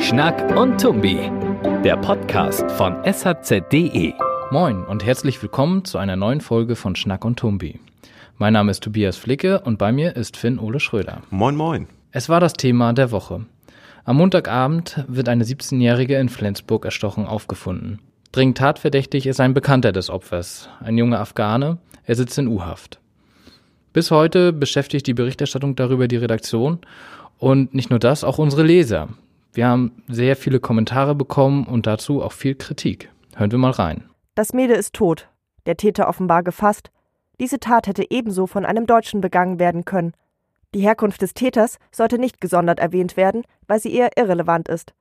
Schnack und Tumbi, der Podcast von shz.de. Moin und herzlich willkommen zu einer neuen Folge von Schnack und Tumbi. Mein Name ist Tobias Flicke und bei mir ist Finn Ole Schröder. Moin, moin. Es war das Thema der Woche. Am Montagabend wird eine 17-Jährige in Flensburg erstochen aufgefunden. Dringend tatverdächtig ist ein Bekannter des Opfers, ein junger Afghane. Er sitzt in U-Haft. Bis heute beschäftigt die Berichterstattung darüber die Redaktion und nicht nur das, auch unsere Leser. Wir haben sehr viele Kommentare bekommen und dazu auch viel Kritik. Hören wir mal rein. Das Mädel ist tot, der Täter offenbar gefasst. Diese Tat hätte ebenso von einem Deutschen begangen werden können. Die Herkunft des Täters sollte nicht gesondert erwähnt werden, weil sie eher irrelevant ist.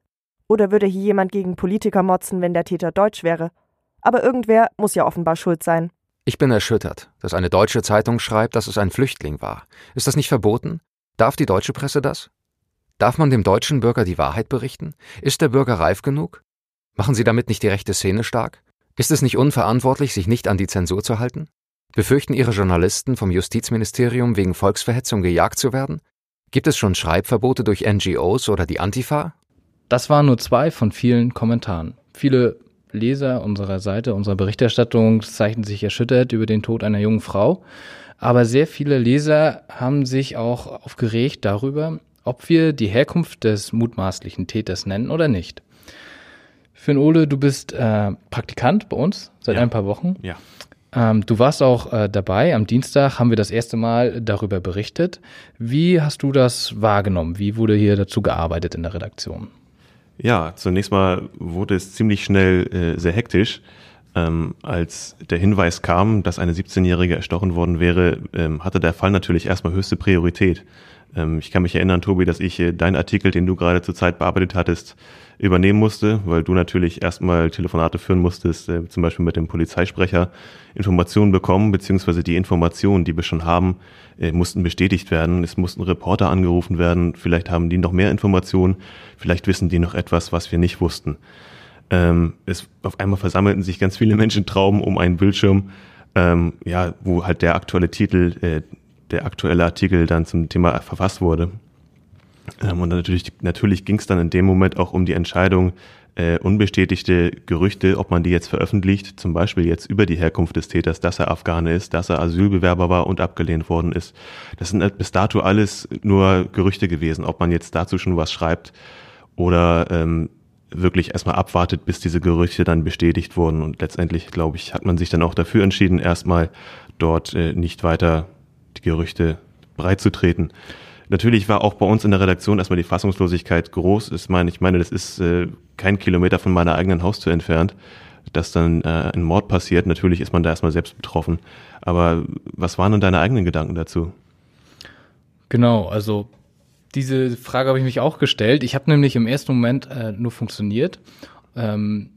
Oder würde hier jemand gegen Politiker motzen, wenn der Täter deutsch wäre? Aber irgendwer muss ja offenbar schuld sein. Ich bin erschüttert, dass eine deutsche Zeitung schreibt, dass es ein Flüchtling war. Ist das nicht verboten? Darf die deutsche Presse das? Darf man dem deutschen Bürger die Wahrheit berichten? Ist der Bürger reif genug? Machen Sie damit nicht die rechte Szene stark? Ist es nicht unverantwortlich, sich nicht an die Zensur zu halten? Befürchten Ihre Journalisten vom Justizministerium wegen Volksverhetzung gejagt zu werden? Gibt es schon Schreibverbote durch NGOs oder die Antifa? Das waren nur zwei von vielen Kommentaren. Viele Leser unserer Seite, unserer Berichterstattung zeichnen sich erschüttert über den Tod einer jungen Frau. Aber sehr viele Leser haben sich auch aufgeregt darüber, ob wir die Herkunft des mutmaßlichen Täters nennen oder nicht. Finn Ole, du bist äh, Praktikant bei uns seit Ja. ein paar Wochen. Ja. Ähm, du warst auch äh, dabei. Am Dienstag haben wir das erste Mal darüber berichtet. Wie hast du das wahrgenommen? Wie wurde hier dazu gearbeitet in der Redaktion? Ja, zunächst mal wurde es ziemlich schnell äh, sehr hektisch. Ähm, als der Hinweis kam, dass eine 17-Jährige erstochen worden wäre, ähm, hatte der Fall natürlich erstmal höchste Priorität. Ähm, ich kann mich erinnern, Tobi, dass ich äh, deinen Artikel, den du gerade zur Zeit bearbeitet hattest, übernehmen musste, weil du natürlich erstmal Telefonate führen musstest, äh, zum Beispiel mit dem Polizeisprecher, Informationen bekommen, beziehungsweise die Informationen, die wir schon haben, äh, mussten bestätigt werden. Es mussten Reporter angerufen werden, vielleicht haben die noch mehr Informationen, vielleicht wissen die noch etwas, was wir nicht wussten. Ähm, es, auf einmal versammelten sich ganz viele Menschentrauben um einen Bildschirm, ähm, ja, wo halt der aktuelle Titel, äh, der aktuelle Artikel dann zum Thema verfasst wurde. Ähm, und natürlich, natürlich ging es dann in dem Moment auch um die Entscheidung, äh, unbestätigte Gerüchte, ob man die jetzt veröffentlicht, zum Beispiel jetzt über die Herkunft des Täters, dass er Afghane ist, dass er Asylbewerber war und abgelehnt worden ist. Das sind bis dato alles nur Gerüchte gewesen, ob man jetzt dazu schon was schreibt oder ähm, wirklich erstmal abwartet, bis diese Gerüchte dann bestätigt wurden. Und letztendlich, glaube ich, hat man sich dann auch dafür entschieden, erstmal dort äh, nicht weiter die Gerüchte breitzutreten. Natürlich war auch bei uns in der Redaktion erstmal die Fassungslosigkeit groß. Ich meine, ich meine, das ist äh, kein Kilometer von meiner eigenen Haustür entfernt, dass dann äh, ein Mord passiert. Natürlich ist man da erstmal selbst betroffen. Aber was waren denn deine eigenen Gedanken dazu? Genau, also diese Frage habe ich mich auch gestellt. Ich habe nämlich im ersten Moment äh, nur funktioniert. Ähm,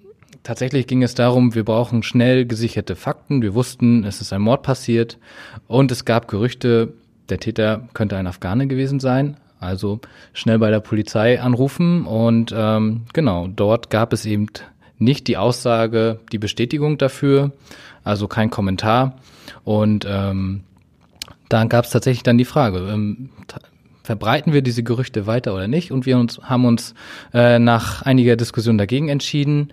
tatsächlich ging es darum, wir brauchen schnell gesicherte Fakten. Wir wussten, es ist ein Mord passiert und es gab Gerüchte, der Täter könnte ein Afghane gewesen sein. Also schnell bei der Polizei anrufen und ähm, genau, dort gab es eben nicht die Aussage, die Bestätigung dafür, also kein Kommentar. Und ähm, dann gab es tatsächlich dann die Frage, ähm, verbreiten wir diese Gerüchte weiter oder nicht? Und wir uns, haben uns äh, nach einiger Diskussion dagegen entschieden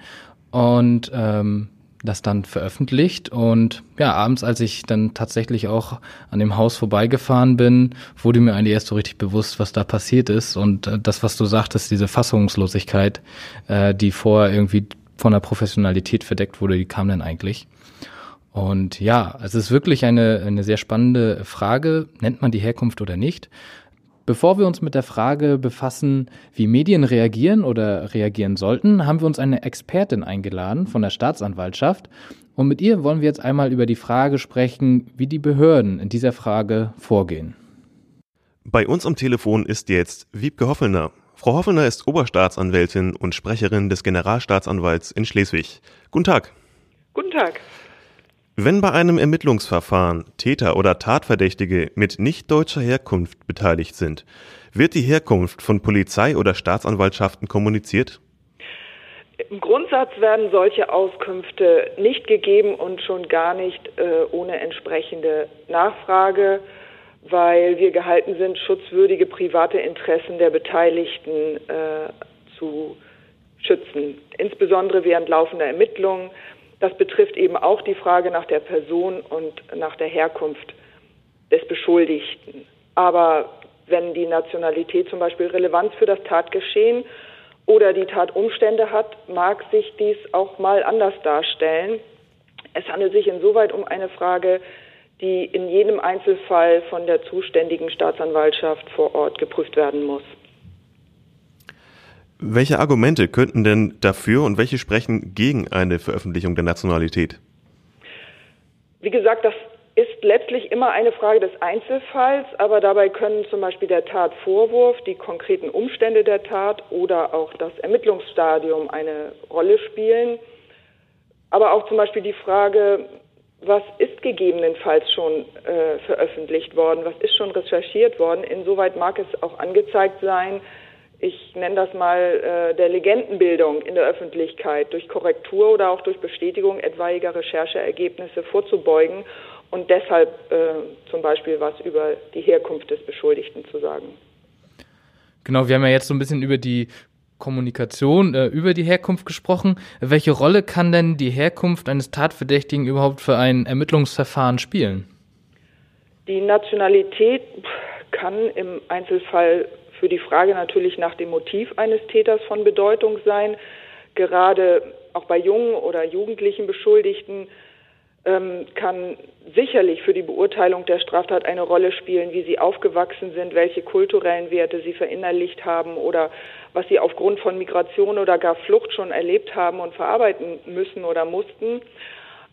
und ähm, das dann veröffentlicht. Und ja, abends, als ich dann tatsächlich auch an dem Haus vorbeigefahren bin, wurde mir eigentlich erst so richtig bewusst, was da passiert ist. Und äh, das, was du sagtest, diese Fassungslosigkeit, äh, die vorher irgendwie von der Professionalität verdeckt wurde, die kam dann eigentlich. Und ja, es ist wirklich eine, eine sehr spannende Frage. Nennt man die Herkunft oder nicht? Bevor wir uns mit der Frage befassen, wie Medien reagieren oder reagieren sollten, haben wir uns eine Expertin eingeladen von der Staatsanwaltschaft. Und mit ihr wollen wir jetzt einmal über die Frage sprechen, wie die Behörden in dieser Frage vorgehen. Bei uns am Telefon ist jetzt Wiebke Hoffelner. Frau Hoffelner ist Oberstaatsanwältin und Sprecherin des Generalstaatsanwalts in Schleswig. Guten Tag. Guten Tag. Wenn bei einem Ermittlungsverfahren Täter oder Tatverdächtige mit nicht deutscher Herkunft beteiligt sind, wird die Herkunft von Polizei oder Staatsanwaltschaften kommuniziert? Im Grundsatz werden solche Auskünfte nicht gegeben und schon gar nicht äh, ohne entsprechende Nachfrage, weil wir gehalten sind, schutzwürdige private Interessen der Beteiligten äh, zu schützen, insbesondere während laufender Ermittlungen. Das betrifft eben auch die Frage nach der Person und nach der Herkunft des Beschuldigten. Aber wenn die Nationalität zum Beispiel Relevanz für das Tatgeschehen oder die Tatumstände hat, mag sich dies auch mal anders darstellen. Es handelt sich insoweit um eine Frage, die in jedem Einzelfall von der zuständigen Staatsanwaltschaft vor Ort geprüft werden muss. Welche Argumente könnten denn dafür und welche sprechen gegen eine Veröffentlichung der Nationalität? Wie gesagt, das ist letztlich immer eine Frage des Einzelfalls, aber dabei können zum Beispiel der Tatvorwurf, die konkreten Umstände der Tat oder auch das Ermittlungsstadium eine Rolle spielen. Aber auch zum Beispiel die Frage, was ist gegebenenfalls schon äh, veröffentlicht worden, was ist schon recherchiert worden. Insoweit mag es auch angezeigt sein, ich nenne das mal äh, der Legendenbildung in der Öffentlichkeit durch Korrektur oder auch durch Bestätigung etwaiger Rechercheergebnisse vorzubeugen und deshalb äh, zum Beispiel was über die Herkunft des Beschuldigten zu sagen. Genau, wir haben ja jetzt so ein bisschen über die Kommunikation äh, über die Herkunft gesprochen. Welche Rolle kann denn die Herkunft eines Tatverdächtigen überhaupt für ein Ermittlungsverfahren spielen? Die Nationalität kann im Einzelfall für die Frage natürlich nach dem Motiv eines Täters von Bedeutung sein. Gerade auch bei jungen oder jugendlichen Beschuldigten ähm, kann sicherlich für die Beurteilung der Straftat eine Rolle spielen, wie sie aufgewachsen sind, welche kulturellen Werte sie verinnerlicht haben oder was sie aufgrund von Migration oder gar Flucht schon erlebt haben und verarbeiten müssen oder mussten.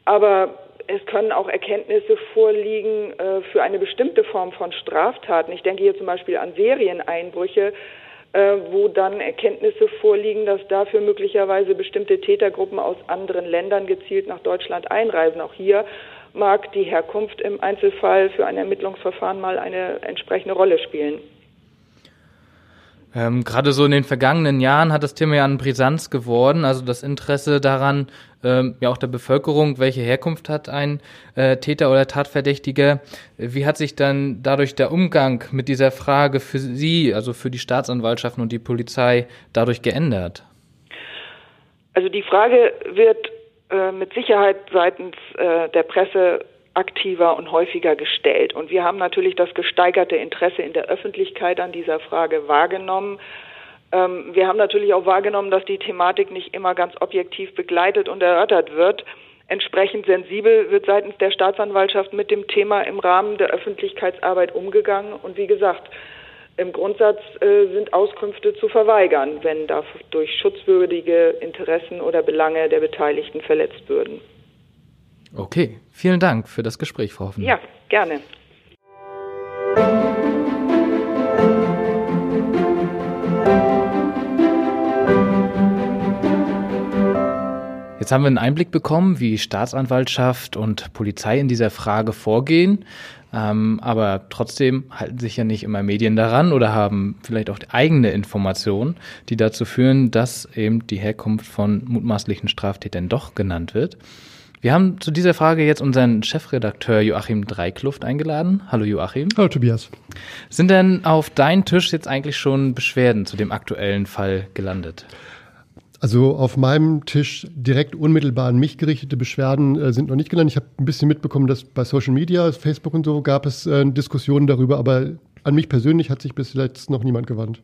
Aber es können auch Erkenntnisse vorliegen äh, für eine bestimmte Form von Straftaten. Ich denke hier zum Beispiel an Serieneinbrüche, äh, wo dann Erkenntnisse vorliegen, dass dafür möglicherweise bestimmte Tätergruppen aus anderen Ländern gezielt nach Deutschland einreisen. Auch hier mag die Herkunft im Einzelfall für ein Ermittlungsverfahren mal eine entsprechende Rolle spielen. Ähm, Gerade so in den vergangenen Jahren hat das Thema ja an Brisanz geworden, also das Interesse daran, ähm, ja auch der Bevölkerung, welche Herkunft hat ein äh, Täter oder Tatverdächtiger. Wie hat sich dann dadurch der Umgang mit dieser Frage für Sie, also für die Staatsanwaltschaften und die Polizei, dadurch geändert? Also die Frage wird äh, mit Sicherheit seitens äh, der Presse aktiver und häufiger gestellt. Und wir haben natürlich das gesteigerte Interesse in der Öffentlichkeit an dieser Frage wahrgenommen. Ähm, wir haben natürlich auch wahrgenommen, dass die Thematik nicht immer ganz objektiv begleitet und erörtert wird. Entsprechend sensibel wird seitens der Staatsanwaltschaft mit dem Thema im Rahmen der Öffentlichkeitsarbeit umgegangen. Und wie gesagt, im Grundsatz äh, sind Auskünfte zu verweigern, wenn dadurch schutzwürdige Interessen oder Belange der Beteiligten verletzt würden. Okay, vielen Dank für das Gespräch, Frau Hoffmann. Ja, gerne. Jetzt haben wir einen Einblick bekommen, wie Staatsanwaltschaft und Polizei in dieser Frage vorgehen. Ähm, aber trotzdem halten sich ja nicht immer Medien daran oder haben vielleicht auch eigene Informationen, die dazu führen, dass eben die Herkunft von mutmaßlichen Straftätern doch genannt wird. Wir haben zu dieser Frage jetzt unseren Chefredakteur Joachim Dreikluft eingeladen. Hallo Joachim. Hallo Tobias. Sind denn auf deinen Tisch jetzt eigentlich schon Beschwerden zu dem aktuellen Fall gelandet? Also auf meinem Tisch direkt unmittelbar an mich gerichtete Beschwerden äh, sind noch nicht gelandet. Ich habe ein bisschen mitbekommen, dass bei Social Media, Facebook und so gab es äh, Diskussionen darüber, aber an mich persönlich hat sich bis jetzt noch niemand gewandt.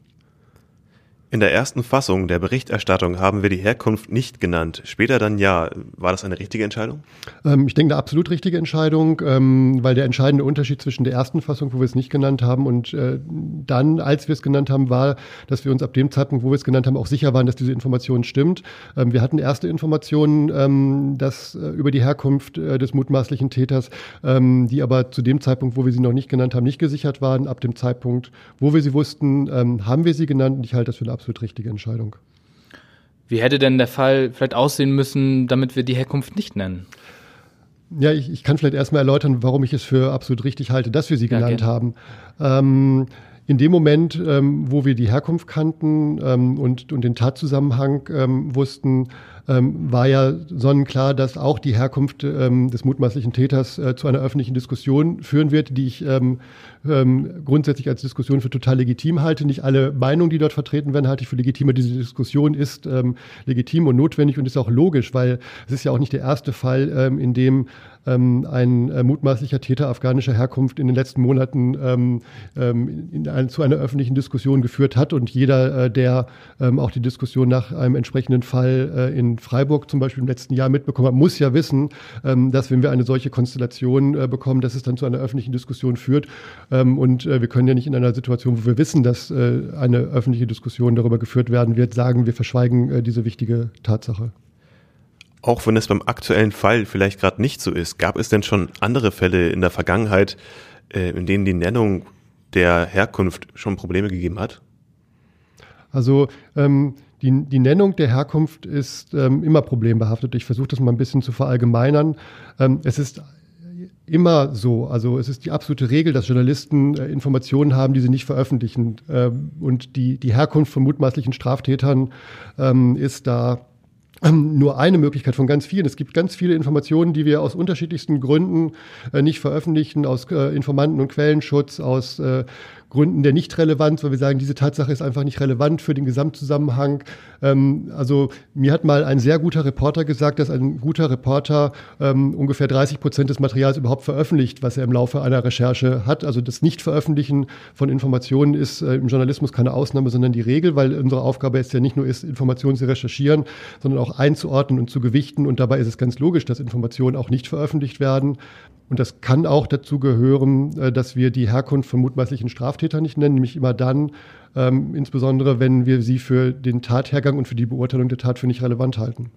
In der ersten Fassung der Berichterstattung haben wir die Herkunft nicht genannt. Später dann ja. War das eine richtige Entscheidung? Ähm, ich denke, eine absolut richtige Entscheidung, ähm, weil der entscheidende Unterschied zwischen der ersten Fassung, wo wir es nicht genannt haben, und äh, dann, als wir es genannt haben, war, dass wir uns ab dem Zeitpunkt, wo wir es genannt haben, auch sicher waren, dass diese Information stimmt. Ähm, wir hatten erste Informationen ähm, dass, äh, über die Herkunft äh, des mutmaßlichen Täters, ähm, die aber zu dem Zeitpunkt, wo wir sie noch nicht genannt haben, nicht gesichert waren. Ab dem Zeitpunkt, wo wir sie wussten, ähm, haben wir sie genannt. Und ich halte das für eine absolut richtige Entscheidung. Wie hätte denn der Fall vielleicht aussehen müssen, damit wir die Herkunft nicht nennen? Ja, ich, ich kann vielleicht erstmal erläutern, warum ich es für absolut richtig halte, dass wir sie genannt ja, haben. Ähm, in dem Moment, ähm, wo wir die Herkunft kannten ähm, und, und den Tatzusammenhang ähm, wussten, ähm, war ja sonnenklar, dass auch die Herkunft ähm, des mutmaßlichen Täters äh, zu einer öffentlichen Diskussion führen wird, die ich ähm, ähm, grundsätzlich als Diskussion für total legitim halte. Nicht alle Meinungen, die dort vertreten werden, halte ich für legitim. Diese Diskussion ist ähm, legitim und notwendig und ist auch logisch, weil es ist ja auch nicht der erste Fall, ähm, in dem ein äh, mutmaßlicher Täter afghanischer Herkunft in den letzten Monaten ähm, in ein, zu einer öffentlichen Diskussion geführt hat. Und jeder, äh, der ähm, auch die Diskussion nach einem entsprechenden Fall äh, in Freiburg zum Beispiel im letzten Jahr mitbekommen hat, muss ja wissen, ähm, dass wenn wir eine solche Konstellation äh, bekommen, dass es dann zu einer öffentlichen Diskussion führt. Ähm, und äh, wir können ja nicht in einer Situation, wo wir wissen, dass äh, eine öffentliche Diskussion darüber geführt werden wird, sagen, wir verschweigen diese wichtige Tatsache. Auch wenn es beim aktuellen Fall vielleicht gerade nicht so ist, gab es denn schon andere Fälle in der Vergangenheit, in denen die Nennung der Herkunft schon Probleme gegeben hat? Also ähm, die, die Nennung der Herkunft ist ähm, immer problembehaftet. Ich versuche das mal ein bisschen zu verallgemeinern. Ähm, es ist immer so. Also es ist die absolute Regel, dass Journalisten äh, Informationen haben, die sie nicht veröffentlichen. Ähm, und die, die Herkunft von mutmaßlichen Straftätern ähm, ist da ähm, nur eine Möglichkeit von ganz vielen. Es gibt ganz viele Informationen, die wir aus unterschiedlichsten Gründen äh, nicht veröffentlichen, aus äh, Informanten- und Quellenschutz, aus äh, Gründen der Nichtrelevanz, weil wir sagen, diese Tatsache ist einfach nicht relevant für den Gesamtzusammenhang. Ähm, also mir hat mal ein sehr guter Reporter gesagt, dass ein guter Reporter ähm, ungefähr 30 Prozent des Materials überhaupt veröffentlicht, was er im Laufe einer Recherche hat. Also das Nichtveröffentlichen von Informationen ist äh, im Journalismus keine Ausnahme, sondern die Regel, weil unsere Aufgabe jetzt ja nicht nur ist, Informationen zu recherchieren, sondern auch einzuordnen und zu gewichten. Und dabei ist es ganz logisch, dass Informationen auch nicht veröffentlicht werden. Und das kann auch dazu gehören, äh, dass wir die Herkunft von mutmaßlichen Straftätern nicht nennen, nämlich immer dann, ähm, insbesondere wenn wir sie für den Tathergang und für die Beurteilung der Tat für nicht relevant halten.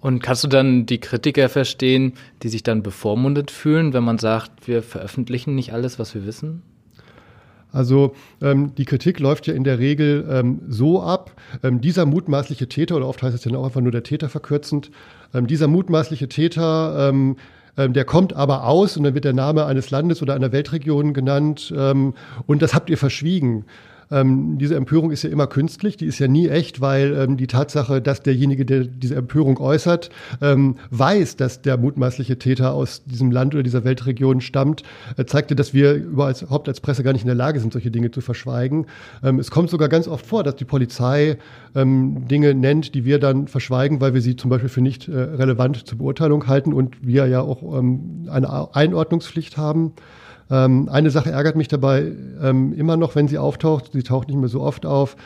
Und kannst du dann die Kritiker verstehen, die sich dann bevormundet fühlen, wenn man sagt, wir veröffentlichen nicht alles, was wir wissen? Also ähm, die Kritik läuft ja in der Regel ähm, so ab, ähm, dieser mutmaßliche Täter, oder oft heißt es dann auch einfach nur der Täter verkürzend, ähm, dieser mutmaßliche Täter ähm, der kommt aber aus und dann wird der Name eines Landes oder einer Weltregion genannt ähm, und das habt ihr verschwiegen. Ähm, diese Empörung ist ja immer künstlich, die ist ja nie echt, weil ähm, die Tatsache, dass derjenige, der diese Empörung äußert, ähm, weiß, dass der mutmaßliche Täter aus diesem Land oder dieser Weltregion stammt, äh, zeigte, dass wir überhaupt als Presse gar nicht in der Lage sind, solche Dinge zu verschweigen. Ähm, es kommt sogar ganz oft vor, dass die Polizei ähm, Dinge nennt, die wir dann verschweigen, weil wir sie zum Beispiel für nicht äh, relevant zur Beurteilung halten und wir ja auch ähm, eine Einordnungspflicht haben. Ähm, eine Sache ärgert mich dabei ähm, immer noch, wenn sie auftaucht. Sie taucht nicht mehr so oft auf.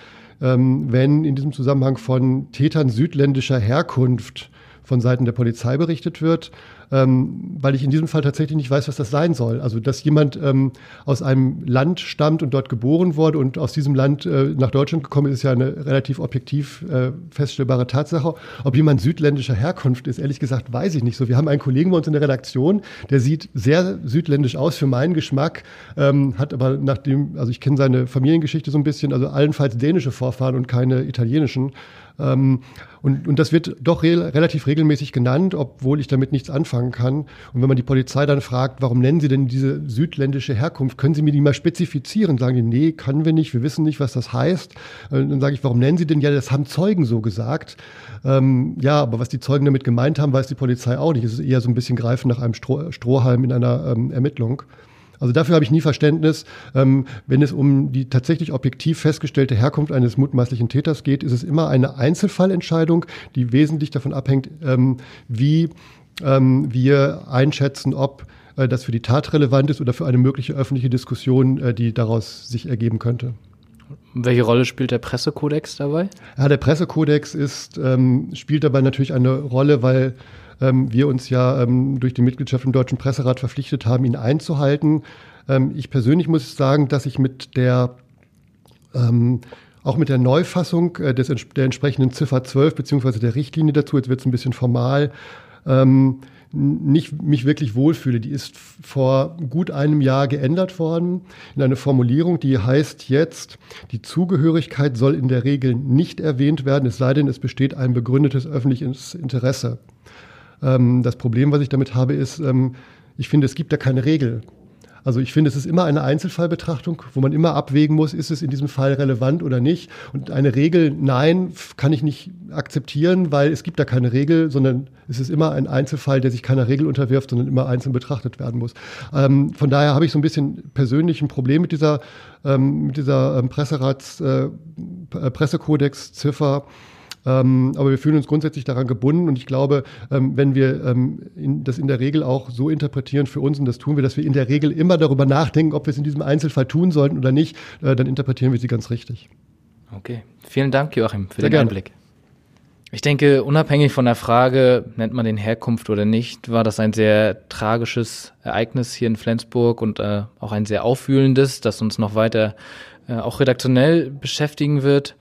Ähm, wenn in diesem Zusammenhang von Tätern südländischer Herkunft von Seiten der Polizei berichtet wird ähm, weil ich in diesem Fall tatsächlich nicht weiß, was das sein soll. Also, dass jemand ähm, aus einem Land stammt und dort geboren wurde und aus diesem Land äh, nach Deutschland gekommen ist, ist ja eine relativ objektiv äh, feststellbare Tatsache. Ob jemand südländischer Herkunft ist, ehrlich gesagt, weiß ich nicht so. Wir haben einen Kollegen bei uns in der Redaktion, der sieht sehr südländisch aus für meinen Geschmack, ähm, hat aber nachdem, also ich kenne seine Familiengeschichte so ein bisschen, also allenfalls dänische Vorfahren und keine italienischen. Ähm, und, und das wird doch re relativ regelmäßig genannt, obwohl ich damit nichts anfangen kann. Und wenn man die Polizei dann fragt, warum nennen Sie denn diese südländische Herkunft, können Sie mir die mal spezifizieren? Sagen die, nee, können wir nicht, wir wissen nicht, was das heißt. Und dann sage ich, warum nennen Sie denn? Ja, das haben Zeugen so gesagt. Ähm, ja, aber was die Zeugen damit gemeint haben, weiß die Polizei auch nicht. Es ist eher so ein bisschen Greifen nach einem Stroh Strohhalm in einer ähm, Ermittlung. Also dafür habe ich nie Verständnis. Ähm, wenn es um die tatsächlich objektiv festgestellte Herkunft eines mutmaßlichen Täters geht, ist es immer eine Einzelfallentscheidung, die wesentlich davon abhängt, ähm, wie ähm, wir einschätzen, ob äh, das für die Tat relevant ist oder für eine mögliche öffentliche Diskussion, äh, die daraus sich ergeben könnte. Welche Rolle spielt der Pressekodex dabei? Ja, der Pressekodex ist, ähm, spielt dabei natürlich eine Rolle, weil ähm, wir uns ja ähm, durch die Mitgliedschaft im Deutschen Presserat verpflichtet haben, ihn einzuhalten. Ähm, ich persönlich muss sagen, dass ich mit der ähm, auch mit der Neufassung äh, des, der entsprechenden Ziffer 12 beziehungsweise der Richtlinie dazu, jetzt wird es ein bisschen formal, ähm, nicht mich wirklich wohlfühle. Die ist vor gut einem Jahr geändert worden in eine Formulierung, die heißt jetzt, die Zugehörigkeit soll in der Regel nicht erwähnt werden, es sei denn, es besteht ein begründetes öffentliches Interesse. Ähm, das Problem, was ich damit habe, ist, ähm, ich finde, es gibt da keine Regel. Also ich finde, es ist immer eine Einzelfallbetrachtung, wo man immer abwägen muss, ist es in diesem Fall relevant oder nicht. Und eine Regel, nein, kann ich nicht akzeptieren, weil es gibt da keine Regel, sondern es ist immer ein Einzelfall, der sich keiner Regel unterwirft, sondern immer einzeln betrachtet werden muss. Ähm, von daher habe ich so ein bisschen persönlich ein Problem mit dieser, ähm, mit dieser ähm, Presserats, äh, Pressekodex-Ziffer. Ähm, aber wir fühlen uns grundsätzlich daran gebunden und ich glaube, ähm, wenn wir ähm, in, das in der Regel auch so interpretieren für uns, und das tun wir, dass wir in der Regel immer darüber nachdenken, ob wir es in diesem Einzelfall tun sollten oder nicht, äh, dann interpretieren wir sie ganz richtig. Okay, vielen Dank, Joachim, für Sehr den gerne. Einblick. Ich denke, unabhängig von der Frage, nennt man den Herkunft oder nicht, war das ein sehr tragisches Ereignis hier in Flensburg und äh, auch ein sehr aufwühlendes, das uns noch weiter äh, auch redaktionell beschäftigen wird.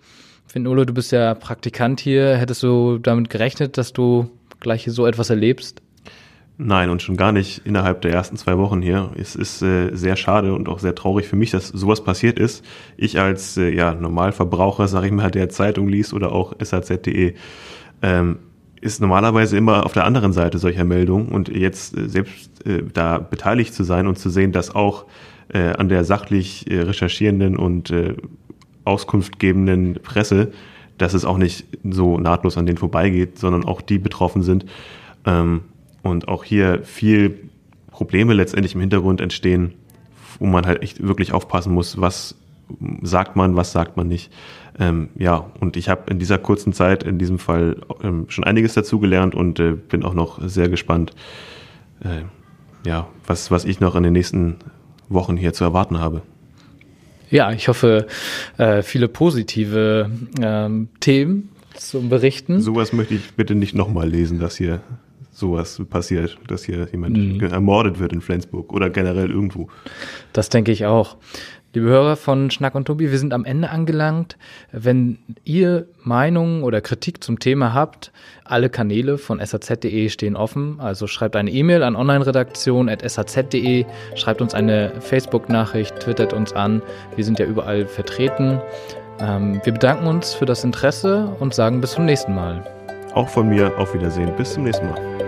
Finn-Ulo, du bist ja Praktikant hier. Hättest du damit gerechnet, dass du gleich so etwas erlebst? Nein, und schon gar nicht innerhalb der ersten zwei Wochen hier. Es ist äh, sehr schade und auch sehr traurig für mich, dass sowas passiert ist. Ich als äh, ja, Normalverbraucher, sage ich mal, der Zeitung liest oder auch saz.de, ähm, ist normalerweise immer auf der anderen Seite solcher Meldungen und jetzt äh, selbst äh, da beteiligt zu sein und zu sehen, dass auch äh, an der sachlich äh, recherchierenden und äh, auskunftgebenden Presse, dass es auch nicht so nahtlos an denen vorbeigeht, sondern auch die betroffen sind. Ähm, und auch hier viel Probleme letztendlich im Hintergrund entstehen, wo man halt echt wirklich aufpassen muss, was sagt man, was sagt man nicht. Ähm, ja, und ich habe in dieser kurzen Zeit in diesem Fall ähm, schon einiges dazugelernt und äh, bin auch noch sehr gespannt, äh, ja, was, was ich noch in den nächsten Wochen hier zu erwarten habe. Ja, ich hoffe, äh, viele positive ähm, Themen zum Berichten. Sowas möchte ich bitte nicht nochmal lesen, dass hier sowas passiert, dass hier jemand mhm. ermordet wird in Flensburg oder generell irgendwo. Das denke ich auch. Liebe Hörer von Schnack und Tobi, wir sind am Ende angelangt. Wenn ihr Meinungen oder Kritik zum Thema habt, alle Kanäle von saz.de stehen offen. Also schreibt eine E-Mail an onlineredaktion.saz.de, schreibt uns eine Facebook-Nachricht, twittert uns an. Wir sind ja überall vertreten. Ähm, wir bedanken uns für das Interesse und sagen bis zum nächsten Mal. Auch von mir auf Wiedersehen. Bis zum nächsten Mal.